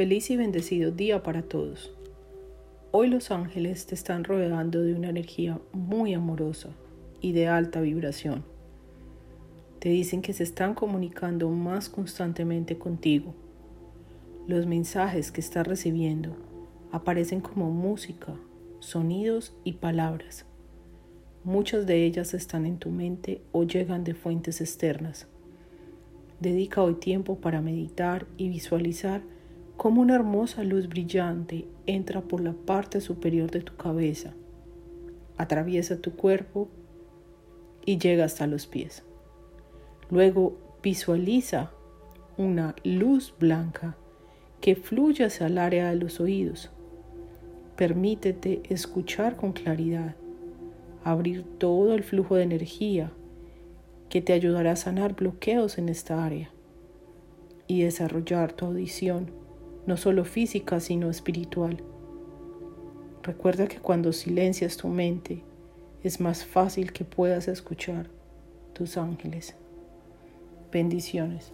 Feliz y bendecido día para todos. Hoy los ángeles te están rodeando de una energía muy amorosa y de alta vibración. Te dicen que se están comunicando más constantemente contigo. Los mensajes que estás recibiendo aparecen como música, sonidos y palabras. Muchas de ellas están en tu mente o llegan de fuentes externas. Dedica hoy tiempo para meditar y visualizar cómo una hermosa luz brillante entra por la parte superior de tu cabeza, atraviesa tu cuerpo y llega hasta los pies. Luego visualiza una luz blanca que fluye hacia el área de los oídos. Permítete escuchar con claridad, abrir todo el flujo de energía que te ayudará a sanar bloqueos en esta área y desarrollar tu audición no solo física, sino espiritual. Recuerda que cuando silencias tu mente, es más fácil que puedas escuchar tus ángeles. Bendiciones.